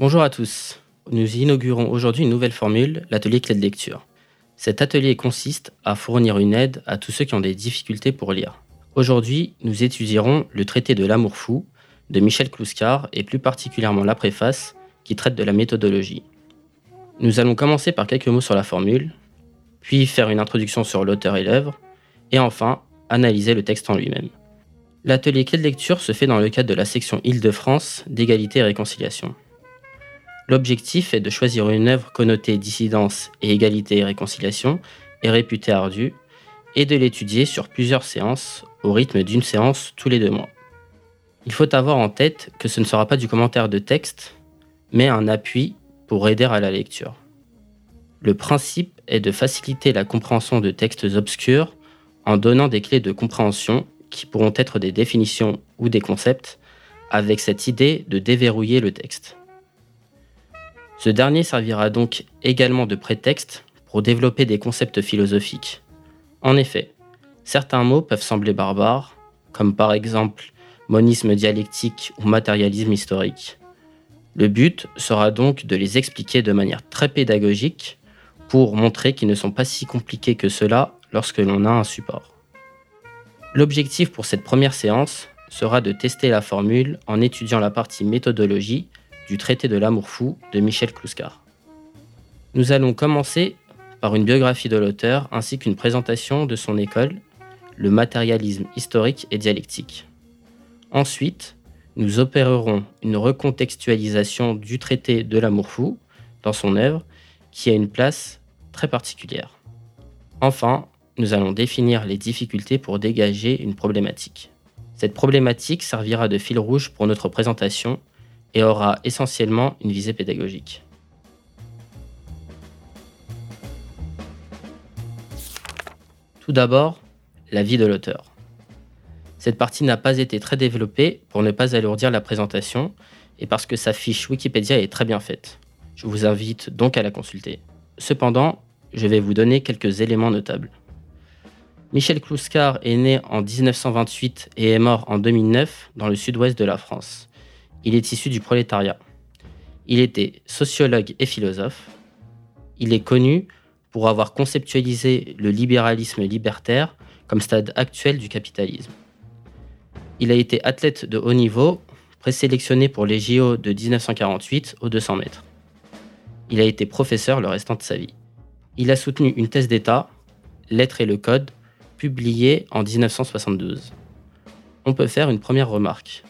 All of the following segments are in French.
Bonjour à tous. Nous inaugurons aujourd'hui une nouvelle formule, l'atelier clé de lecture. Cet atelier consiste à fournir une aide à tous ceux qui ont des difficultés pour lire. Aujourd'hui, nous étudierons le traité de l'amour fou de Michel Clouscar et plus particulièrement la préface qui traite de la méthodologie. Nous allons commencer par quelques mots sur la formule, puis faire une introduction sur l'auteur et l'œuvre, et enfin analyser le texte en lui-même. L'atelier clé de lecture se fait dans le cadre de la section Île-de-France d'égalité et réconciliation. L'objectif est de choisir une œuvre connotée dissidence et égalité et réconciliation et réputée ardue, et de l'étudier sur plusieurs séances au rythme d'une séance tous les deux mois. Il faut avoir en tête que ce ne sera pas du commentaire de texte, mais un appui pour aider à la lecture. Le principe est de faciliter la compréhension de textes obscurs en donnant des clés de compréhension qui pourront être des définitions ou des concepts, avec cette idée de déverrouiller le texte. Ce dernier servira donc également de prétexte pour développer des concepts philosophiques. En effet, certains mots peuvent sembler barbares, comme par exemple monisme dialectique ou matérialisme historique. Le but sera donc de les expliquer de manière très pédagogique pour montrer qu'ils ne sont pas si compliqués que cela lorsque l'on a un support. L'objectif pour cette première séance sera de tester la formule en étudiant la partie méthodologie du traité de l'amour fou de Michel Clouscar. Nous allons commencer par une biographie de l'auteur ainsi qu'une présentation de son école, le matérialisme historique et dialectique. Ensuite, nous opérerons une recontextualisation du traité de l'amour fou dans son œuvre qui a une place très particulière. Enfin, nous allons définir les difficultés pour dégager une problématique. Cette problématique servira de fil rouge pour notre présentation et aura essentiellement une visée pédagogique. Tout d'abord, la vie de l'auteur. Cette partie n'a pas été très développée pour ne pas alourdir la présentation et parce que sa fiche Wikipédia est très bien faite. Je vous invite donc à la consulter. Cependant, je vais vous donner quelques éléments notables. Michel Clouscar est né en 1928 et est mort en 2009 dans le sud-ouest de la France. Il est issu du prolétariat. Il était sociologue et philosophe. Il est connu pour avoir conceptualisé le libéralisme libertaire comme stade actuel du capitalisme. Il a été athlète de haut niveau, présélectionné pour les JO de 1948 aux 200 mètres. Il a été professeur le restant de sa vie. Il a soutenu une thèse d'État, Lettres et le Code, publiée en 1972. On peut faire une première remarque.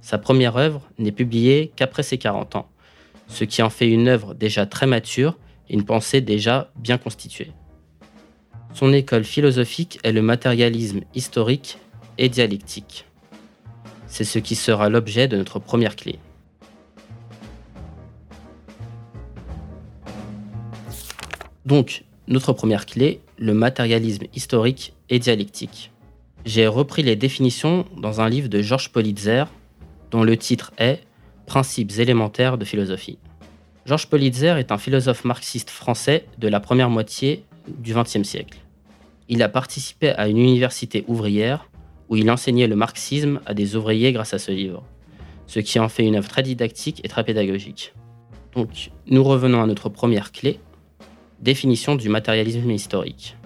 Sa première œuvre n'est publiée qu'après ses 40 ans, ce qui en fait une œuvre déjà très mature et une pensée déjà bien constituée. Son école philosophique est le matérialisme historique et dialectique. C'est ce qui sera l'objet de notre première clé. Donc, notre première clé, le matérialisme historique et dialectique. J'ai repris les définitions dans un livre de Georges Politzer, dont le titre est Principes élémentaires de philosophie. Georges Politzer est un philosophe marxiste français de la première moitié du XXe siècle. Il a participé à une université ouvrière où il enseignait le marxisme à des ouvriers grâce à ce livre, ce qui en fait une œuvre très didactique et très pédagogique. Donc, nous revenons à notre première clé, définition du matérialisme historique.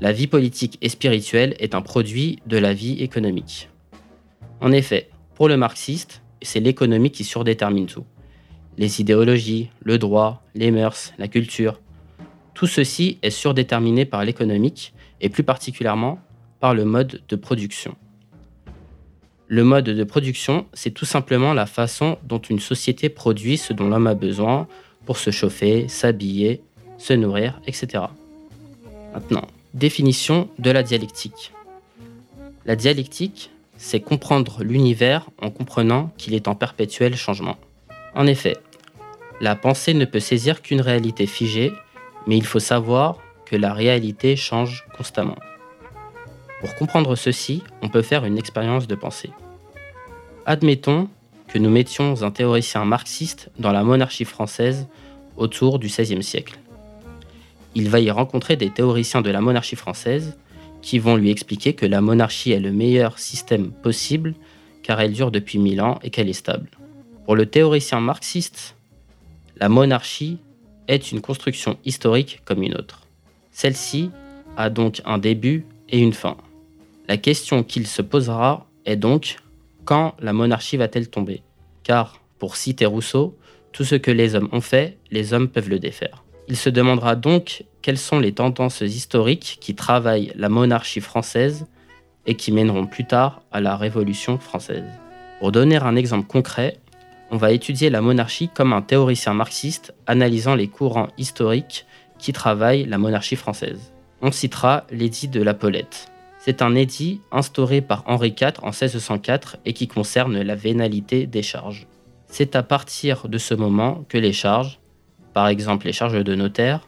La vie politique et spirituelle est un produit de la vie économique. En effet, le marxiste, c'est l'économie qui surdétermine tout. Les idéologies, le droit, les mœurs, la culture, tout ceci est surdéterminé par l'économique et plus particulièrement par le mode de production. Le mode de production, c'est tout simplement la façon dont une société produit ce dont l'homme a besoin pour se chauffer, s'habiller, se nourrir, etc. Maintenant, définition de la dialectique. La dialectique, c'est comprendre l'univers en comprenant qu'il est en perpétuel changement. En effet, la pensée ne peut saisir qu'une réalité figée, mais il faut savoir que la réalité change constamment. Pour comprendre ceci, on peut faire une expérience de pensée. Admettons que nous mettions un théoricien marxiste dans la monarchie française autour du XVIe siècle. Il va y rencontrer des théoriciens de la monarchie française qui vont lui expliquer que la monarchie est le meilleur système possible car elle dure depuis mille ans et qu'elle est stable. Pour le théoricien marxiste, La monarchie est une construction historique comme une autre. Celle-ci a donc un début et une fin. La question qu'il se posera est donc quand la monarchie va-t-elle tomber? Car, pour citer Rousseau, tout ce que les hommes ont fait, les hommes peuvent le défaire. Il se demandera donc quelles sont les tendances historiques qui travaillent la monarchie française et qui mèneront plus tard à la Révolution française. Pour donner un exemple concret, on va étudier la monarchie comme un théoricien marxiste analysant les courants historiques qui travaillent la monarchie française. On citera l'édit de la Paulette. C'est un édit instauré par Henri IV en 1604 et qui concerne la vénalité des charges. C'est à partir de ce moment que les charges, par exemple les charges de notaire,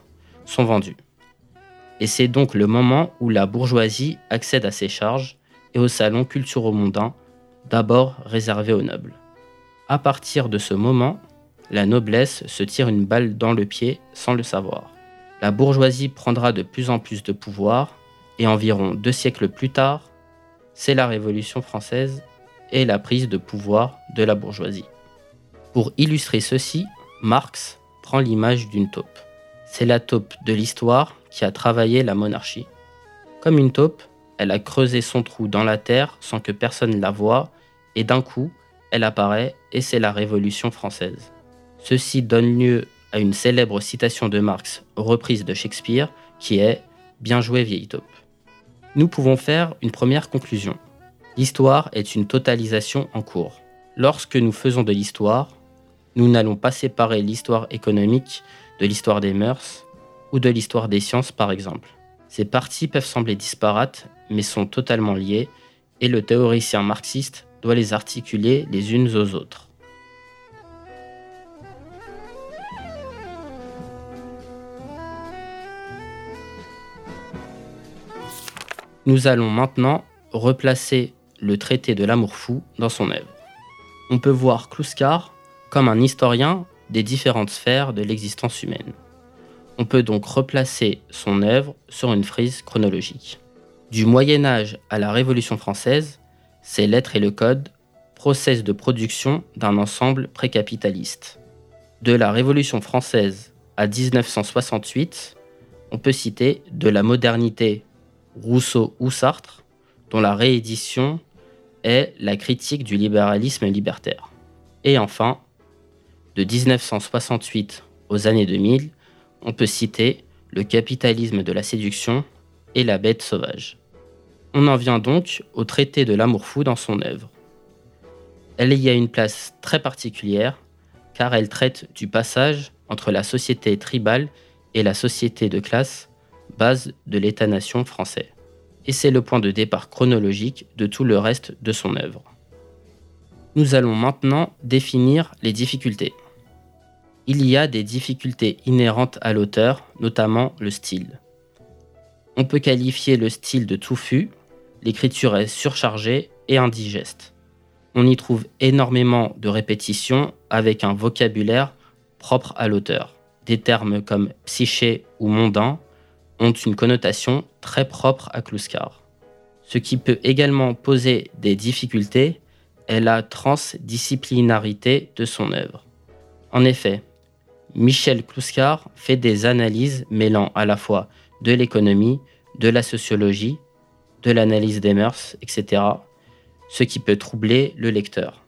sont vendues. Et c'est donc le moment où la bourgeoisie accède à ces charges et aux salons culturo-mondains, d'abord réservés aux nobles. À partir de ce moment, la noblesse se tire une balle dans le pied sans le savoir. La bourgeoisie prendra de plus en plus de pouvoir et environ deux siècles plus tard, c'est la Révolution française et la prise de pouvoir de la bourgeoisie. Pour illustrer ceci, Marx prend l'image d'une taupe. C'est la taupe de l'histoire qui a travaillé la monarchie. Comme une taupe, elle a creusé son trou dans la terre sans que personne la voie, et d'un coup, elle apparaît et c'est la Révolution française. Ceci donne lieu à une célèbre citation de Marx reprise de Shakespeare qui est Bien joué vieille taupe. Nous pouvons faire une première conclusion. L'histoire est une totalisation en cours. Lorsque nous faisons de l'histoire, nous n'allons pas séparer l'histoire économique de l'histoire des mœurs ou de l'histoire des sciences par exemple. Ces parties peuvent sembler disparates mais sont totalement liées et le théoricien marxiste doit les articuler les unes aux autres. Nous allons maintenant replacer le traité de l'amour fou dans son œuvre. On peut voir Kluskar comme un historien des différentes sphères de l'existence humaine. On peut donc replacer son œuvre sur une frise chronologique. Du Moyen Âge à la Révolution française, c'est l'être et le code, process de production d'un ensemble précapitaliste. De la Révolution française à 1968, on peut citer de la modernité Rousseau ou Sartre, dont la réédition est la critique du libéralisme libertaire. Et enfin, de 1968 aux années 2000, on peut citer le capitalisme de la séduction et la bête sauvage. On en vient donc au traité de l'amour fou dans son œuvre. Elle y a une place très particulière car elle traite du passage entre la société tribale et la société de classe, base de l'État-nation français. Et c'est le point de départ chronologique de tout le reste de son œuvre. Nous allons maintenant définir les difficultés il y a des difficultés inhérentes à l'auteur, notamment le style. On peut qualifier le style de touffu, l'écriture est surchargée et indigeste. On y trouve énormément de répétitions avec un vocabulaire propre à l'auteur. Des termes comme psyché ou mondain ont une connotation très propre à Kluskar. Ce qui peut également poser des difficultés est la transdisciplinarité de son œuvre. En effet, Michel Kluskar fait des analyses mêlant à la fois de l'économie, de la sociologie, de l'analyse des mœurs, etc., ce qui peut troubler le lecteur.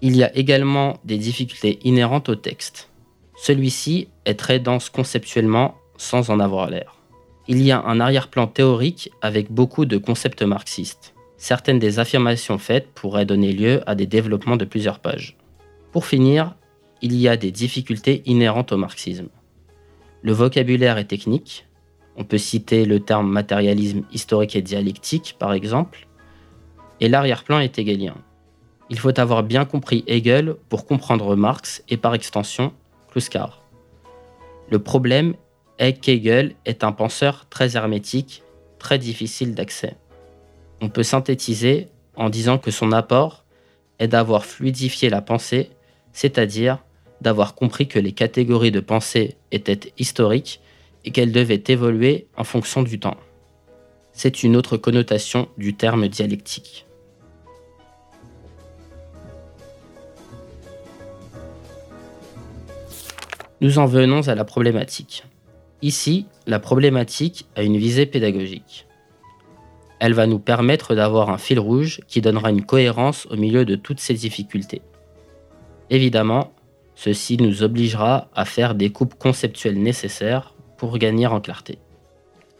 Il y a également des difficultés inhérentes au texte. Celui-ci est très dense conceptuellement sans en avoir l'air. Il y a un arrière-plan théorique avec beaucoup de concepts marxistes. Certaines des affirmations faites pourraient donner lieu à des développements de plusieurs pages. Pour finir, il y a des difficultés inhérentes au marxisme. Le vocabulaire est technique. On peut citer le terme matérialisme historique et dialectique, par exemple. Et l'arrière-plan est hegelien. Il faut avoir bien compris Hegel pour comprendre Marx et par extension Kluskar. Le problème est qu'Hegel est un penseur très hermétique, très difficile d'accès. On peut synthétiser en disant que son apport est d'avoir fluidifié la pensée, c'est-à-dire d'avoir compris que les catégories de pensée étaient historiques et qu'elles devaient évoluer en fonction du temps. C'est une autre connotation du terme dialectique. Nous en venons à la problématique. Ici, la problématique a une visée pédagogique. Elle va nous permettre d'avoir un fil rouge qui donnera une cohérence au milieu de toutes ces difficultés. Évidemment, ceci nous obligera à faire des coupes conceptuelles nécessaires pour gagner en clarté.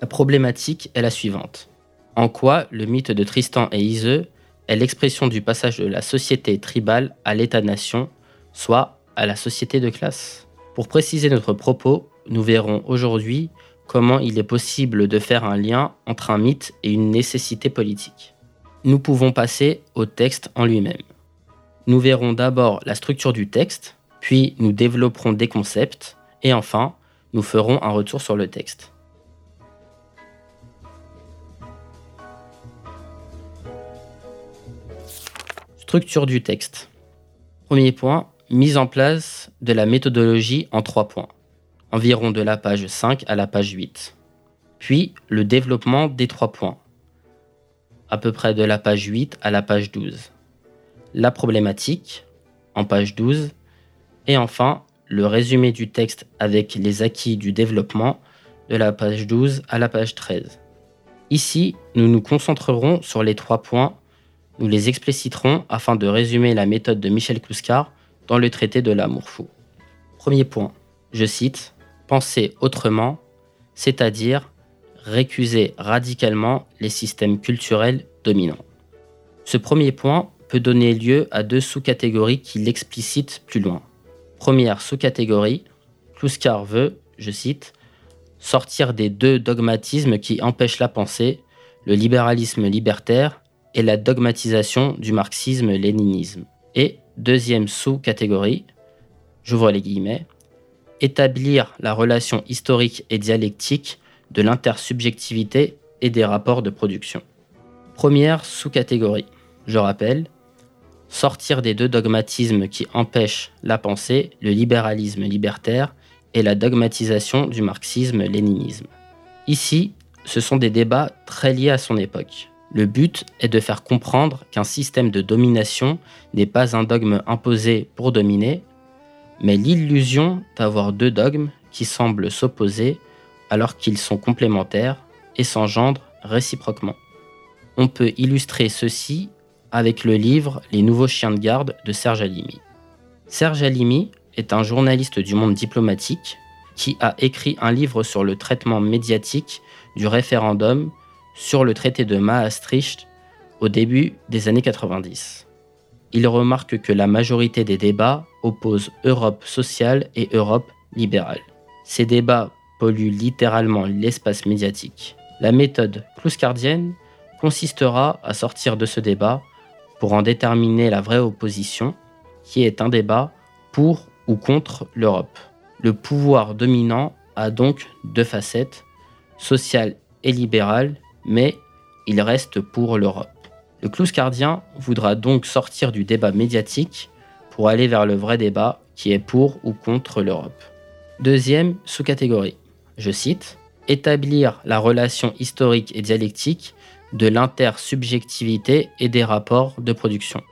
La problématique est la suivante. En quoi le mythe de Tristan et Iseux est l'expression du passage de la société tribale à l'État-nation, soit à la société de classe? Pour préciser notre propos, nous verrons aujourd'hui comment il est possible de faire un lien entre un mythe et une nécessité politique. Nous pouvons passer au texte en lui-même. Nous verrons d'abord la structure du texte, puis nous développerons des concepts, et enfin, nous ferons un retour sur le texte. Structure du texte. Premier point, mise en place de la méthodologie en trois points, environ de la page 5 à la page 8. Puis le développement des trois points, à peu près de la page 8 à la page 12. La problématique, en page 12. Et enfin, le résumé du texte avec les acquis du développement, de la page 12 à la page 13. Ici, nous nous concentrerons sur les trois points nous les expliciterons afin de résumer la méthode de Michel Clouscar dans le traité de l'amour fou. Premier point, je cite, Penser autrement, c'est-à-dire récuser radicalement les systèmes culturels dominants. Ce premier point peut donner lieu à deux sous-catégories qui l'explicitent plus loin. Première sous-catégorie, Clouscar veut, je cite, sortir des deux dogmatismes qui empêchent la pensée, le libéralisme libertaire et la dogmatisation du marxisme-léninisme. Et deuxième sous-catégorie, j'ouvre les guillemets, établir la relation historique et dialectique de l'intersubjectivité et des rapports de production. Première sous-catégorie, je rappelle, sortir des deux dogmatismes qui empêchent la pensée, le libéralisme libertaire et la dogmatisation du marxisme-léninisme. Ici, ce sont des débats très liés à son époque. Le but est de faire comprendre qu'un système de domination n'est pas un dogme imposé pour dominer, mais l'illusion d'avoir deux dogmes qui semblent s'opposer alors qu'ils sont complémentaires et s'engendrent réciproquement. On peut illustrer ceci avec le livre Les nouveaux chiens de garde de Serge Alimi. Serge Alimi est un journaliste du monde diplomatique qui a écrit un livre sur le traitement médiatique du référendum sur le traité de Maastricht au début des années 90. Il remarque que la majorité des débats opposent Europe sociale et Europe libérale. Ces débats polluent littéralement l'espace médiatique. La méthode clouscardienne consistera à sortir de ce débat pour en déterminer la vraie opposition, qui est un débat pour ou contre l'Europe. Le pouvoir dominant a donc deux facettes, sociale et libérale, mais il reste pour l'Europe. Le clouscardien voudra donc sortir du débat médiatique pour aller vers le vrai débat qui est pour ou contre l'Europe. Deuxième sous-catégorie, je cite, établir la relation historique et dialectique de l'intersubjectivité et des rapports de production.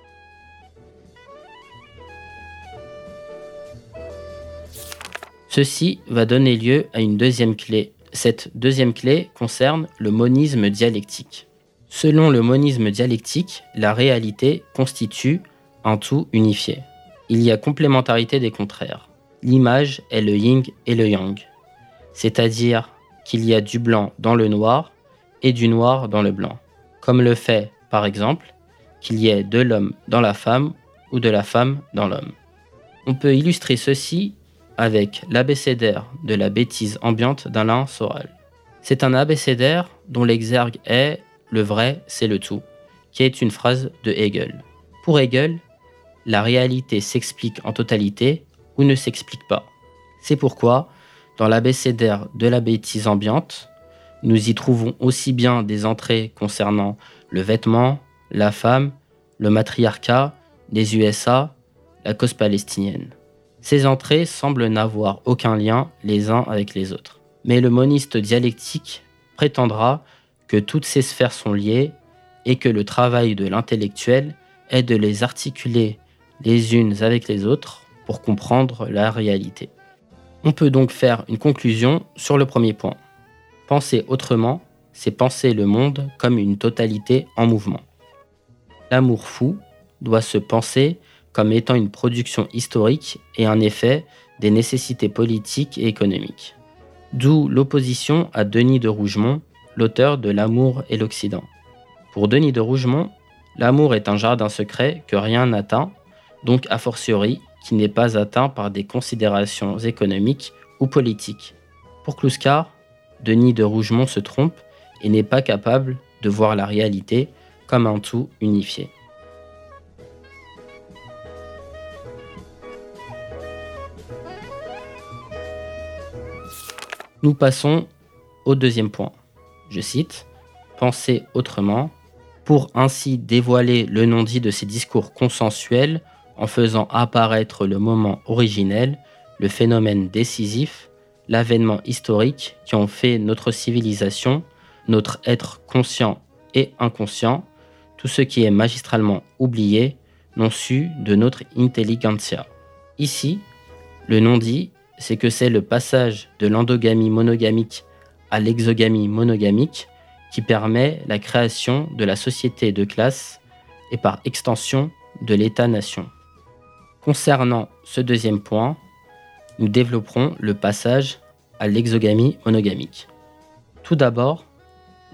Ceci va donner lieu à une deuxième clé cette deuxième clé concerne le monisme dialectique. Selon le monisme dialectique, la réalité constitue un tout unifié. Il y a complémentarité des contraires. L'image est le yin et le yang, c'est-à-dire qu'il y a du blanc dans le noir et du noir dans le blanc, comme le fait, par exemple, qu'il y ait de l'homme dans la femme ou de la femme dans l'homme. On peut illustrer ceci avec l'abécédaire de la bêtise ambiante d'Alain Soral. C'est un abécédaire dont l'exergue est le vrai, c'est le tout, qui est une phrase de Hegel. Pour Hegel, la réalité s'explique en totalité ou ne s'explique pas. C'est pourquoi, dans l'abécédaire de la bêtise ambiante, nous y trouvons aussi bien des entrées concernant le vêtement, la femme, le matriarcat, les USA, la cause palestinienne. Ces entrées semblent n'avoir aucun lien les uns avec les autres. Mais le moniste dialectique prétendra que toutes ces sphères sont liées et que le travail de l'intellectuel est de les articuler les unes avec les autres pour comprendre la réalité. On peut donc faire une conclusion sur le premier point. Penser autrement, c'est penser le monde comme une totalité en mouvement. L'amour fou doit se penser comme étant une production historique et un effet des nécessités politiques et économiques. D'où l'opposition à Denis de Rougemont, l'auteur de L'amour et l'Occident. Pour Denis de Rougemont, l'amour est un jardin secret que rien n'atteint, donc a fortiori qui n'est pas atteint par des considérations économiques ou politiques. Pour Kluskar, Denis de Rougemont se trompe et n'est pas capable de voir la réalité comme un tout unifié. Nous passons au deuxième point. Je cite Penser autrement pour ainsi dévoiler le non-dit de ces discours consensuels en faisant apparaître le moment originel, le phénomène décisif, l'avènement historique qui ont fait notre civilisation, notre être conscient et inconscient, tout ce qui est magistralement oublié, non su de notre intelligentsia. Ici, le non-dit, c'est que c'est le passage de l'endogamie monogamique à l'exogamie monogamique qui permet la création de la société de classe et par extension de l'État-nation. Concernant ce deuxième point, nous développerons le passage à l'exogamie monogamique. Tout d'abord,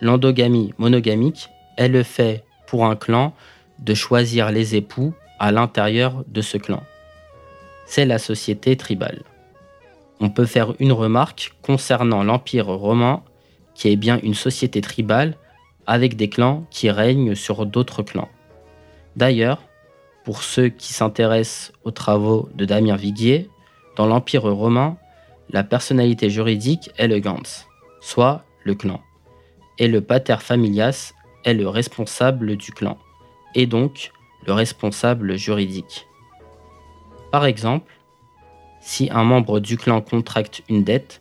l'endogamie monogamique est le fait pour un clan de choisir les époux à l'intérieur de ce clan. C'est la société tribale. On peut faire une remarque concernant l'Empire romain qui est bien une société tribale avec des clans qui règnent sur d'autres clans. D'ailleurs, pour ceux qui s'intéressent aux travaux de Damien Viguier, dans l'Empire romain, la personnalité juridique est le gans, soit le clan, et le pater familias est le responsable du clan, et donc le responsable juridique. Par exemple, si un membre du clan contracte une dette,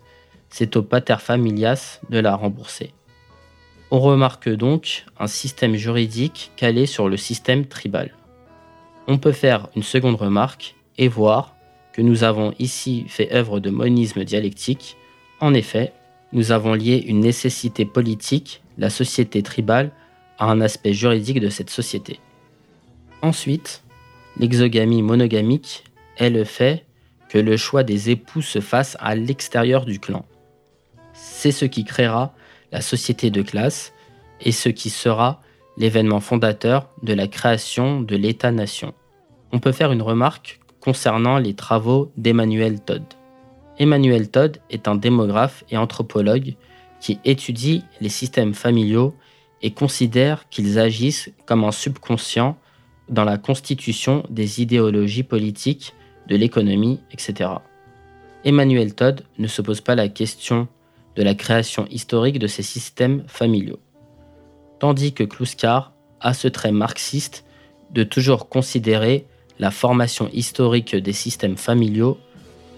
c'est au pater familias de la rembourser. On remarque donc un système juridique calé sur le système tribal. On peut faire une seconde remarque et voir que nous avons ici fait œuvre de monisme dialectique. En effet, nous avons lié une nécessité politique, la société tribale, à un aspect juridique de cette société. Ensuite, l'exogamie monogamique est le fait que le choix des époux se fasse à l'extérieur du clan. C'est ce qui créera la société de classe et ce qui sera l'événement fondateur de la création de l'État-nation. On peut faire une remarque concernant les travaux d'Emmanuel Todd. Emmanuel Todd est un démographe et anthropologue qui étudie les systèmes familiaux et considère qu'ils agissent comme un subconscient dans la constitution des idéologies politiques, de l'économie, etc. Emmanuel Todd ne se pose pas la question de la création historique de ces systèmes familiaux, tandis que Kluskar a ce trait marxiste de toujours considérer la formation historique des systèmes familiaux,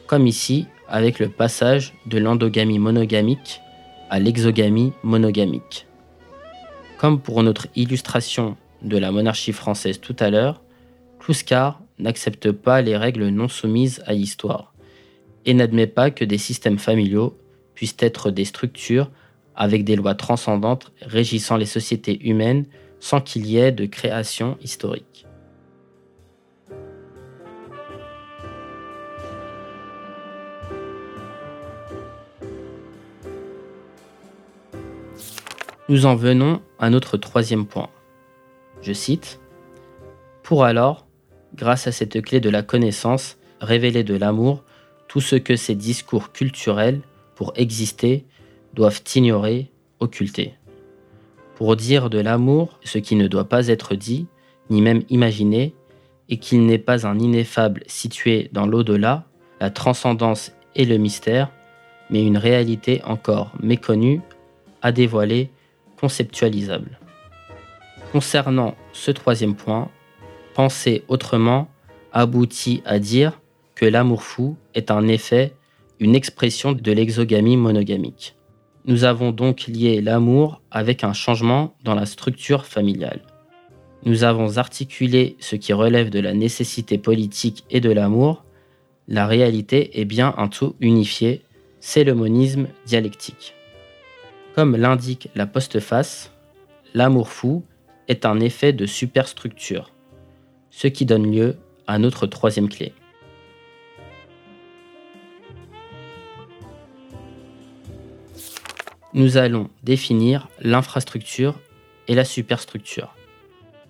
comme ici avec le passage de l'endogamie monogamique à l'exogamie monogamique. Comme pour notre illustration de la monarchie française tout à l'heure, Kluskar n'accepte pas les règles non soumises à l'histoire et n'admet pas que des systèmes familiaux puissent être des structures avec des lois transcendantes régissant les sociétés humaines sans qu'il y ait de création historique. Nous en venons à notre troisième point. Je cite Pour alors, grâce à cette clé de la connaissance, révéler de l'amour tout ce que ces discours culturels, pour exister, doivent ignorer, occulter. Pour dire de l'amour ce qui ne doit pas être dit, ni même imaginé, et qu'il n'est pas un ineffable situé dans l'au-delà, la transcendance et le mystère, mais une réalité encore méconnue, à dévoiler conceptualisable. Concernant ce troisième point, penser autrement aboutit à dire que l'amour fou est un effet, une expression de l'exogamie monogamique. Nous avons donc lié l'amour avec un changement dans la structure familiale. Nous avons articulé ce qui relève de la nécessité politique et de l'amour La réalité est bien un tout unifié, c'est le monisme dialectique. Comme l'indique la postface, l'amour fou est un effet de superstructure, ce qui donne lieu à notre troisième clé. Nous allons définir l'infrastructure et la superstructure.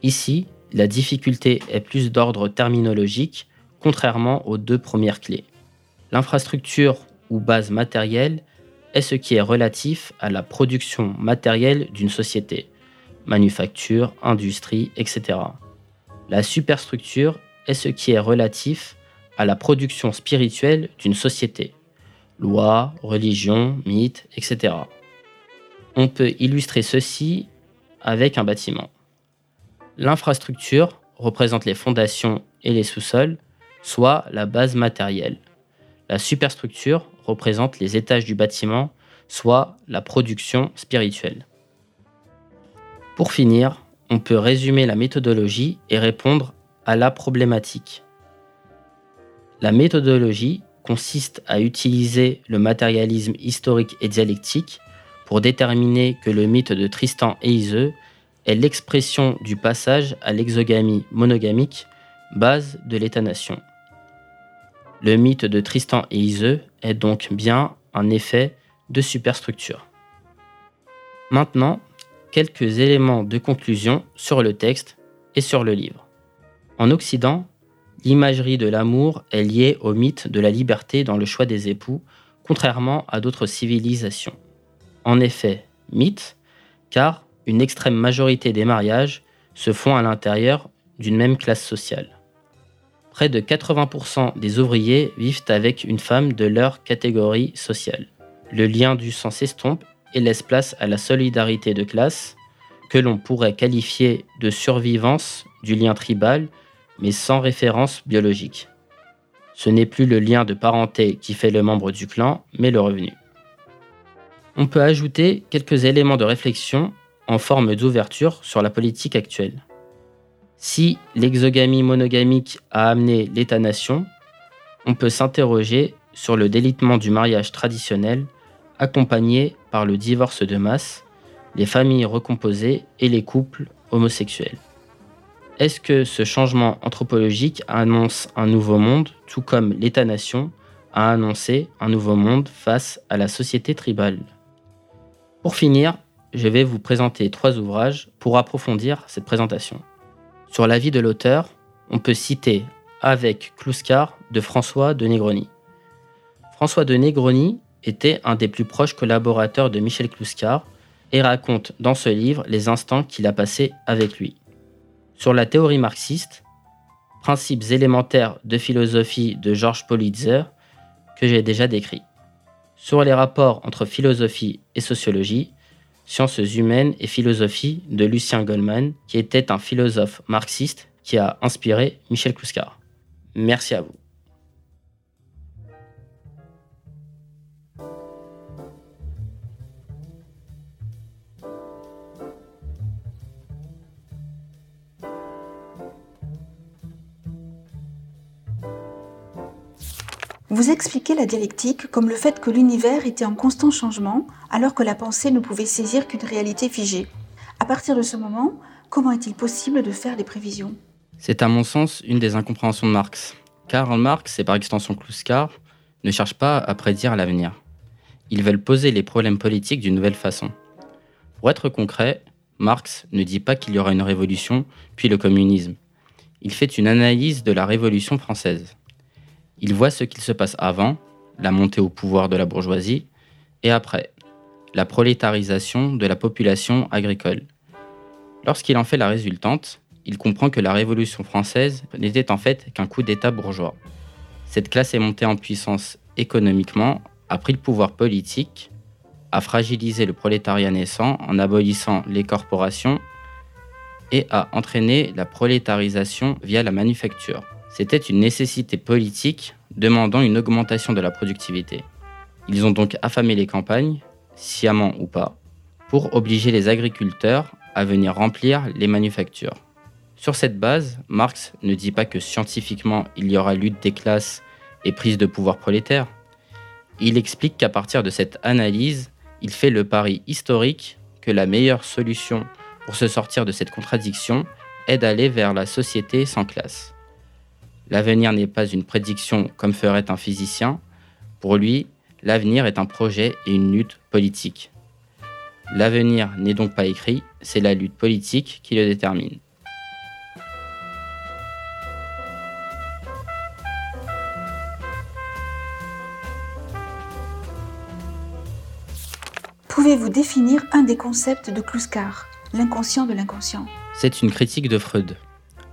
Ici, la difficulté est plus d'ordre terminologique, contrairement aux deux premières clés. L'infrastructure ou base matérielle ce qui est relatif à la production matérielle d'une société, manufacture, industrie, etc. La superstructure est ce qui est relatif à la production spirituelle d'une société, loi, religion, mythe, etc. On peut illustrer ceci avec un bâtiment. L'infrastructure représente les fondations et les sous-sols, soit la base matérielle. La superstructure représente les étages du bâtiment, soit la production spirituelle. Pour finir, on peut résumer la méthodologie et répondre à la problématique. La méthodologie consiste à utiliser le matérialisme historique et dialectique pour déterminer que le mythe de Tristan et Iseux est l'expression du passage à l'exogamie monogamique, base de l'État-nation. Le mythe de Tristan et Iseux est donc bien un effet de superstructure. Maintenant, quelques éléments de conclusion sur le texte et sur le livre. En Occident, l'imagerie de l'amour est liée au mythe de la liberté dans le choix des époux, contrairement à d'autres civilisations. En effet, mythe, car une extrême majorité des mariages se font à l'intérieur d'une même classe sociale. Près de 80% des ouvriers vivent avec une femme de leur catégorie sociale. Le lien du sang s'estompe et laisse place à la solidarité de classe, que l'on pourrait qualifier de survivance du lien tribal, mais sans référence biologique. Ce n'est plus le lien de parenté qui fait le membre du clan, mais le revenu. On peut ajouter quelques éléments de réflexion en forme d'ouverture sur la politique actuelle. Si l'exogamie monogamique a amené l'État-nation, on peut s'interroger sur le délitement du mariage traditionnel accompagné par le divorce de masse, les familles recomposées et les couples homosexuels. Est-ce que ce changement anthropologique annonce un nouveau monde, tout comme l'État-nation a annoncé un nouveau monde face à la société tribale? Pour finir, je vais vous présenter trois ouvrages pour approfondir cette présentation. Sur la vie de l'auteur, on peut citer Avec Clouscar de François de Negroni. François de Negroni était un des plus proches collaborateurs de Michel Clouscar et raconte dans ce livre les instants qu'il a passés avec lui. Sur la théorie marxiste, principes élémentaires de philosophie de Georges Politzer, que j'ai déjà décrit. Sur les rapports entre philosophie et sociologie, Sciences humaines et philosophie de Lucien Goldman, qui était un philosophe marxiste qui a inspiré Michel Clouscar. Merci à vous. Vous expliquez la dialectique comme le fait que l'univers était en constant changement alors que la pensée ne pouvait saisir qu'une réalité figée. À partir de ce moment, comment est-il possible de faire des prévisions? C'est à mon sens une des incompréhensions de Marx. Karl Marx et par extension Kluskar ne cherchent pas à prédire l'avenir. Ils veulent poser les problèmes politiques d'une nouvelle façon. Pour être concret, Marx ne dit pas qu'il y aura une révolution, puis le communisme. Il fait une analyse de la Révolution française. Il voit ce qu'il se passe avant, la montée au pouvoir de la bourgeoisie, et après, la prolétarisation de la population agricole. Lorsqu'il en fait la résultante, il comprend que la Révolution française n'était en fait qu'un coup d'État bourgeois. Cette classe est montée en puissance économiquement, a pris le pouvoir politique, a fragilisé le prolétariat naissant en abolissant les corporations et a entraîné la prolétarisation via la manufacture. C'était une nécessité politique demandant une augmentation de la productivité. Ils ont donc affamé les campagnes, sciemment ou pas, pour obliger les agriculteurs à venir remplir les manufactures. Sur cette base, Marx ne dit pas que scientifiquement il y aura lutte des classes les prises de pouvoir prolétaires. Il explique qu'à partir de cette analyse, il fait le pari historique que la meilleure solution pour se sortir de cette contradiction est d'aller vers la société sans classe. L'avenir n'est pas une prédiction comme ferait un physicien. Pour lui, l'avenir est un projet et une lutte politique. L'avenir n'est donc pas écrit, c'est la lutte politique qui le détermine. Pouvez-vous définir un des concepts de Kluskar, l'inconscient de l'inconscient? C'est une critique de Freud.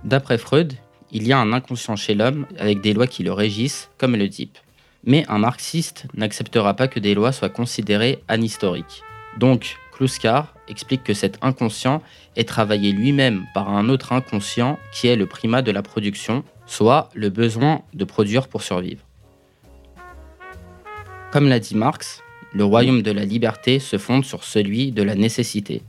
D'après Freud, il y a un inconscient chez l'homme avec des lois qui le régissent, comme le DIP. Mais un marxiste n'acceptera pas que des lois soient considérées anhistoriques. Donc, Kluskar explique que cet inconscient est travaillé lui-même par un autre inconscient qui est le primat de la production, soit le besoin de produire pour survivre. Comme l'a dit Marx, le royaume de la liberté se fonde sur celui de la nécessité.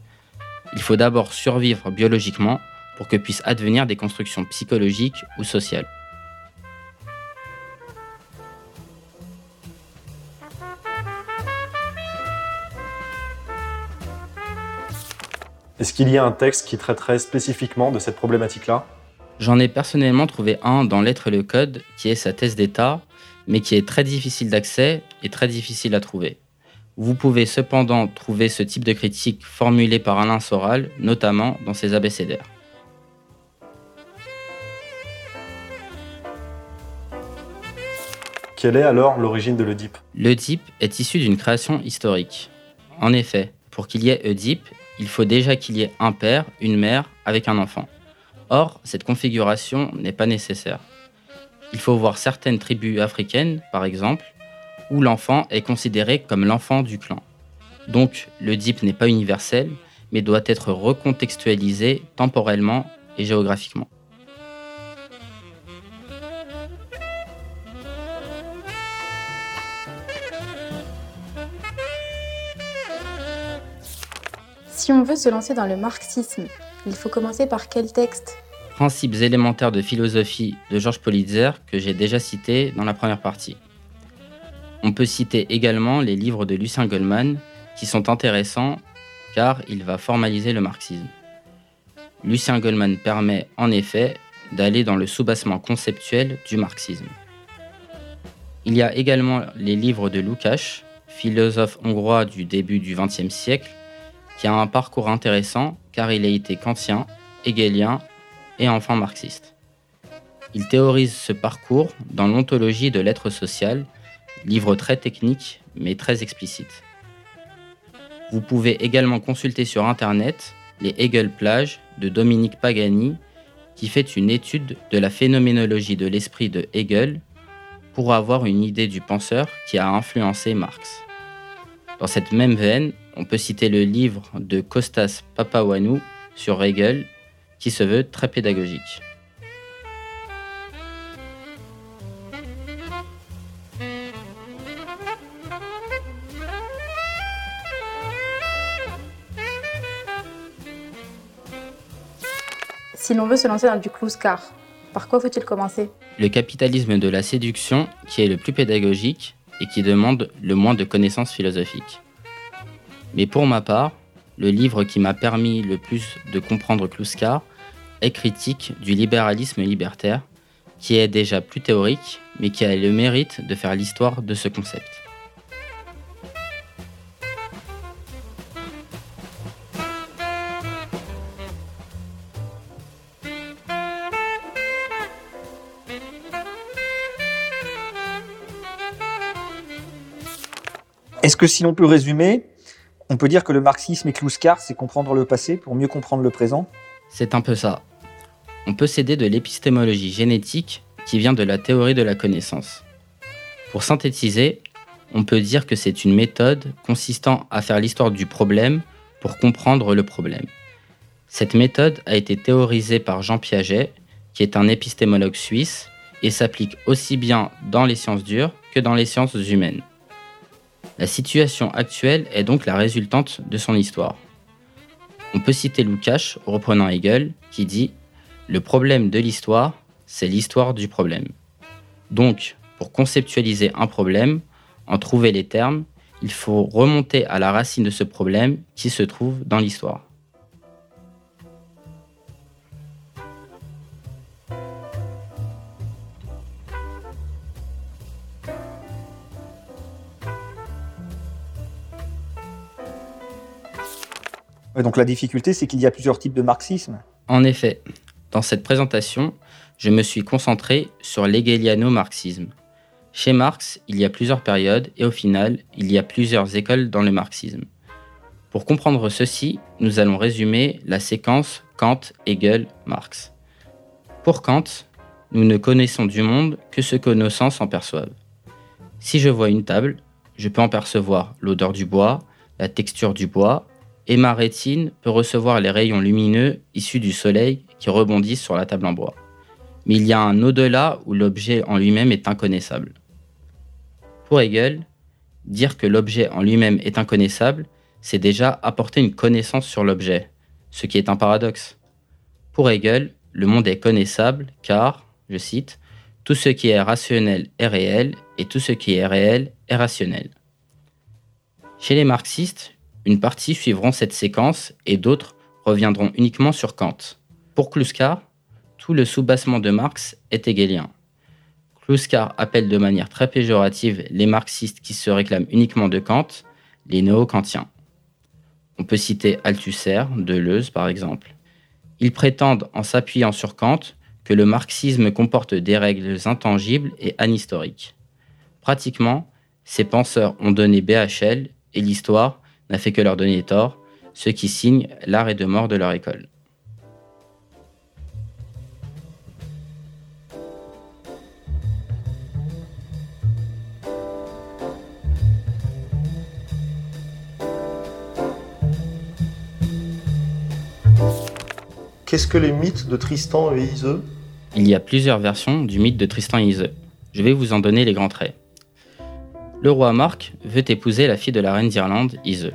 Il faut d'abord survivre biologiquement pour que puissent advenir des constructions psychologiques ou sociales. Est-ce qu'il y a un texte qui traiterait spécifiquement de cette problématique-là? J'en ai personnellement trouvé un dans L'être et le code, qui est sa thèse d'État, mais qui est très difficile d'accès et très difficile à trouver. Vous pouvez cependant trouver ce type de critique formulée par Alain Soral, notamment dans ses abécédaires. Quelle est alors l'origine de l'Oedipe? L'Oedipe est issu d'une création historique. En effet, pour qu'il y ait Oedipe, il faut déjà qu'il y ait un père, une mère avec un enfant. Or, cette configuration n'est pas nécessaire. Il faut voir certaines tribus africaines, par exemple, où l'enfant est considéré comme l'enfant du clan. Donc l'Oedipe n'est pas universel, mais doit être recontextualisé temporellement et géographiquement. Si on veut se lancer dans le marxisme, il faut commencer par quel texte? Principes élémentaires de philosophie de Georges Politzer que j'ai déjà cité dans la première partie. On peut citer également les livres de Lucien Goldman qui sont intéressants car il va formaliser le marxisme. Lucien Goldman permet en effet d'aller dans le soubassement conceptuel du marxisme. Il y a également les livres de Lukács, philosophe hongrois du début du XXe siècle, qui a un parcours intéressant car il a été kantien, hegelien et enfin marxiste. Il théorise ce parcours dans l'ontologie de l'être social livre très technique mais très explicite. Vous pouvez également consulter sur Internet les Hegel plages de Dominique Pagani qui fait une étude de la phénoménologie de l'esprit de Hegel pour avoir une idée du penseur qui a influencé Marx. Dans cette même veine, on peut citer le livre de Kostas Papawanou sur Hegel qui se veut très pédagogique. Si l'on veut se lancer dans du Kluskar, par quoi faut-il commencer? Le capitalisme de la séduction, qui est le plus pédagogique et qui demande le moins de connaissances philosophiques. Mais pour ma part, le livre qui m'a permis le plus de comprendre Kluskar est Critique du libéralisme libertaire, qui est déjà plus théorique, mais qui a le mérite de faire l'histoire de ce concept. Est-ce que si l'on peut résumer, on peut dire que le marxisme et Kluskar, c'est comprendre le passé pour mieux comprendre le présent C'est un peu ça. On peut s'aider de l'épistémologie génétique qui vient de la théorie de la connaissance. Pour synthétiser, on peut dire que c'est une méthode consistant à faire l'histoire du problème pour comprendre le problème. Cette méthode a été théorisée par Jean Piaget, qui est un épistémologue suisse, et s'applique aussi bien dans les sciences dures que dans les sciences humaines. La situation actuelle est donc la résultante de son histoire. On peut citer Lukács, reprenant Hegel, qui dit Le problème de l'histoire, c'est l'histoire du problème. Donc, pour conceptualiser un problème, en trouver les termes, il faut remonter à la racine de ce problème qui se trouve dans l'histoire. Donc la difficulté, c'est qu'il y a plusieurs types de marxisme. En effet, dans cette présentation, je me suis concentré sur l'hegeliano-marxisme. Chez Marx, il y a plusieurs périodes et au final, il y a plusieurs écoles dans le marxisme. Pour comprendre ceci, nous allons résumer la séquence Kant, Hegel, Marx. Pour Kant, nous ne connaissons du monde que ce que nos sens en perçoivent. Si je vois une table, je peux en percevoir l'odeur du bois, la texture du bois, et ma rétine peut recevoir les rayons lumineux issus du soleil qui rebondissent sur la table en bois. Mais il y a un au-delà où l'objet en lui-même est inconnaissable. Pour Hegel, dire que l'objet en lui-même est inconnaissable, c'est déjà apporter une connaissance sur l'objet, ce qui est un paradoxe. Pour Hegel, le monde est connaissable car, je cite, tout ce qui est rationnel est réel et tout ce qui est réel est rationnel. Chez les marxistes, une partie suivront cette séquence et d'autres reviendront uniquement sur Kant. Pour Kluskar, tout le soubassement de Marx est hegelien. Kluskar appelle de manière très péjorative les marxistes qui se réclament uniquement de Kant, les néo-kantiens. On peut citer Althusser, Deleuze par exemple. Ils prétendent, en s'appuyant sur Kant, que le marxisme comporte des règles intangibles et anhistoriques. Pratiquement, ces penseurs ont donné BHL et l'histoire n'a fait que leur donner tort, ceux qui signent l'arrêt de mort de leur école. Qu'est-ce que les mythes de Tristan et Iseux Il y a plusieurs versions du mythe de Tristan et Iseux. Je vais vous en donner les grands traits. Le roi Marc veut épouser la fille de la reine d'Irlande, Iseux,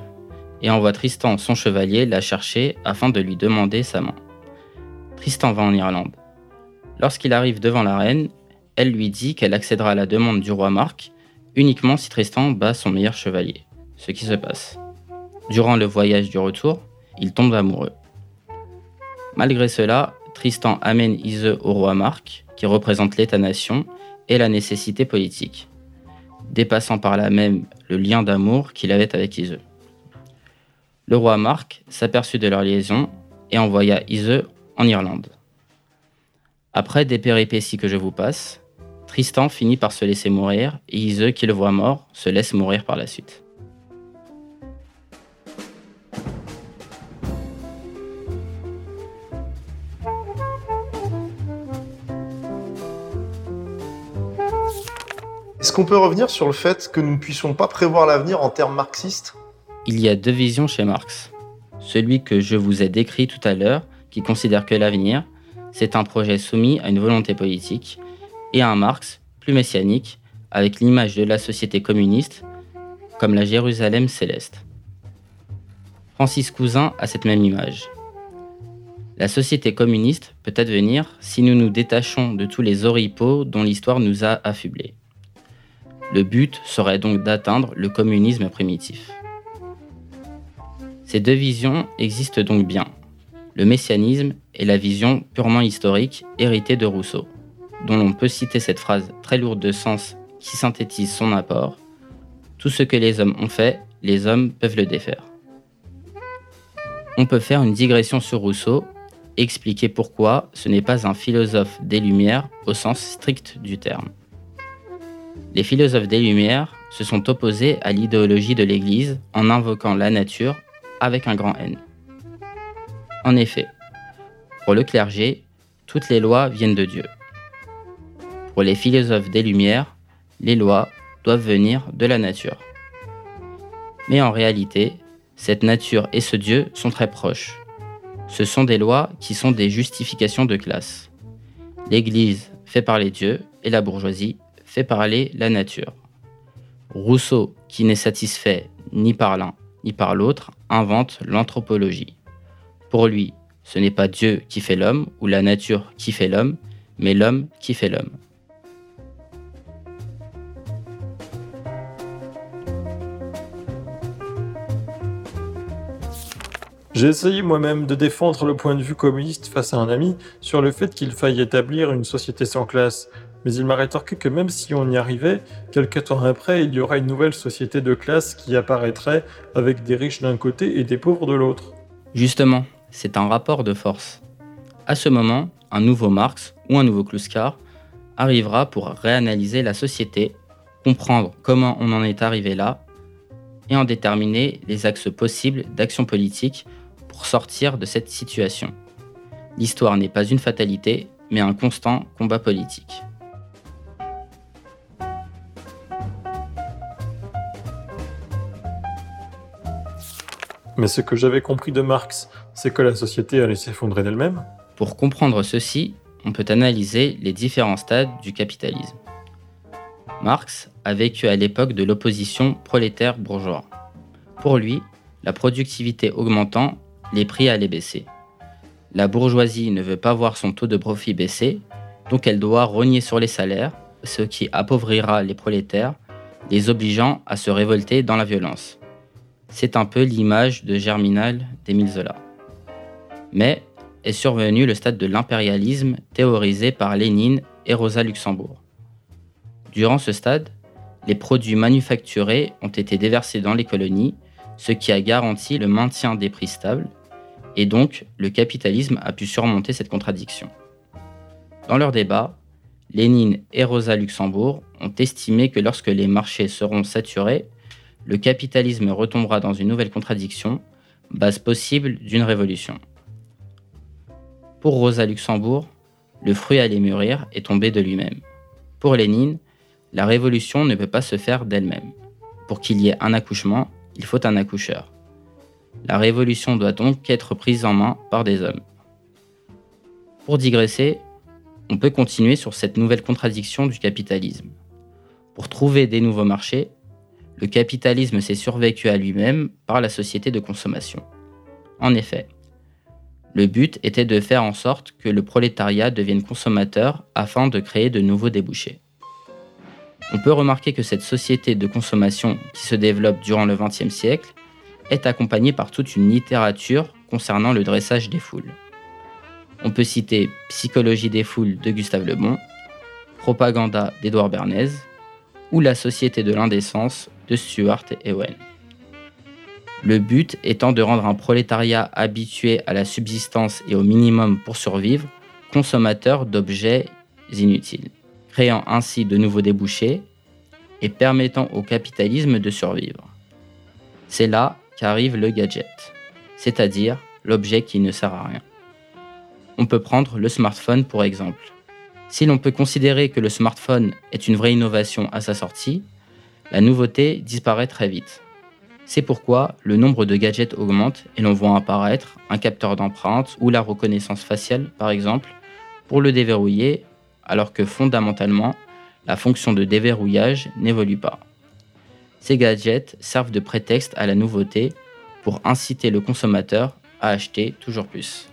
et envoie Tristan, son chevalier, la chercher afin de lui demander sa main. Tristan va en Irlande. Lorsqu'il arrive devant la reine, elle lui dit qu'elle accédera à la demande du roi Marc uniquement si Tristan bat son meilleur chevalier, ce qui se passe. Durant le voyage du retour, il tombe amoureux. Malgré cela, Tristan amène Iseux au roi Marc, qui représente l'État-nation et la nécessité politique, dépassant par là même le lien d'amour qu'il avait avec Iseux. Le roi Marc s'aperçut de leur liaison et envoya Iseux en Irlande. Après des péripéties que je vous passe, Tristan finit par se laisser mourir et Iseux, qui le voit mort, se laisse mourir par la suite. Est-ce qu'on peut revenir sur le fait que nous ne puissions pas prévoir l'avenir en termes marxistes? Il y a deux visions chez Marx. Celui que je vous ai décrit tout à l'heure, qui considère que l'avenir, c'est un projet soumis à une volonté politique, et un Marx, plus messianique, avec l'image de la société communiste, comme la Jérusalem céleste. Francis Cousin a cette même image. La société communiste peut advenir si nous nous détachons de tous les oripeaux dont l'histoire nous a affublés. Le but serait donc d'atteindre le communisme primitif. Ces deux visions existent donc bien. Le messianisme est la vision purement historique héritée de Rousseau, dont l'on peut citer cette phrase très lourde de sens qui synthétise son apport. Tout ce que les hommes ont fait, les hommes peuvent le défaire. On peut faire une digression sur Rousseau, expliquer pourquoi ce n'est pas un philosophe des Lumières au sens strict du terme. Les philosophes des Lumières se sont opposés à l'idéologie de l'Église en invoquant la nature avec un grand N. En effet, pour le clergé, toutes les lois viennent de Dieu. Pour les philosophes des Lumières, les lois doivent venir de la nature. Mais en réalité, cette nature et ce Dieu sont très proches. Ce sont des lois qui sont des justifications de classe. L'Église fait parler Dieu et la bourgeoisie fait parler la nature. Rousseau, qui n'est satisfait ni par l'un ni par l'autre, invente l'anthropologie. Pour lui, ce n'est pas Dieu qui fait l'homme ou la nature qui fait l'homme, mais l'homme qui fait l'homme. J'ai essayé moi-même de défendre le point de vue communiste face à un ami sur le fait qu'il faille établir une société sans classe, mais il m'a rétorqué que même si on y arrivait, quelques temps après, il y aura une nouvelle société de classe qui apparaîtrait avec des riches d'un côté et des pauvres de l'autre. Justement, c'est un rapport de force. À ce moment, un nouveau Marx ou un nouveau Kluskar arrivera pour réanalyser la société, comprendre comment on en est arrivé là et en déterminer les axes possibles d'action politique pour sortir de cette situation. L'histoire n'est pas une fatalité, mais un constant combat politique. Mais ce que j'avais compris de Marx, c'est que la société allait s'effondrer d'elle-même. Pour comprendre ceci, on peut analyser les différents stades du capitalisme. Marx a vécu à l'époque de l'opposition prolétaire-bourgeois. Pour lui, la productivité augmentant, les prix allaient baisser. La bourgeoisie ne veut pas voir son taux de profit baisser, donc elle doit rogner sur les salaires, ce qui appauvrira les prolétaires, les obligeant à se révolter dans la violence. C'est un peu l'image de Germinal d'Émile Zola. Mais est survenu le stade de l'impérialisme théorisé par Lénine et Rosa Luxembourg. Durant ce stade, les produits manufacturés ont été déversés dans les colonies, ce qui a garanti le maintien des prix stables, et donc le capitalisme a pu surmonter cette contradiction. Dans leur débat, Lénine et Rosa Luxembourg ont estimé que lorsque les marchés seront saturés, le capitalisme retombera dans une nouvelle contradiction, base possible d'une révolution. Pour Rosa Luxembourg, le fruit allait mûrir et tomber de lui-même. Pour Lénine, la révolution ne peut pas se faire d'elle-même. Pour qu'il y ait un accouchement, il faut un accoucheur. La révolution doit donc être prise en main par des hommes. Pour digresser, on peut continuer sur cette nouvelle contradiction du capitalisme. Pour trouver des nouveaux marchés, le capitalisme s'est survécu à lui-même par la société de consommation. En effet, le but était de faire en sorte que le prolétariat devienne consommateur afin de créer de nouveaux débouchés. On peut remarquer que cette société de consommation qui se développe durant le XXe siècle est accompagnée par toute une littérature concernant le dressage des foules. On peut citer Psychologie des foules de Gustave Le Bon, Propaganda d'Édouard Bernays ou La société de l'indécence de Stuart Ewen. Le but étant de rendre un prolétariat habitué à la subsistance et au minimum pour survivre, consommateur d'objets inutiles, créant ainsi de nouveaux débouchés et permettant au capitalisme de survivre. C'est là qu'arrive le gadget, c'est-à-dire l'objet qui ne sert à rien. On peut prendre le smartphone pour exemple. Si l'on peut considérer que le smartphone est une vraie innovation à sa sortie, la nouveauté disparaît très vite. C'est pourquoi le nombre de gadgets augmente et l'on voit apparaître un capteur d'empreinte ou la reconnaissance faciale, par exemple, pour le déverrouiller, alors que fondamentalement, la fonction de déverrouillage n'évolue pas. Ces gadgets servent de prétexte à la nouveauté pour inciter le consommateur à acheter toujours plus.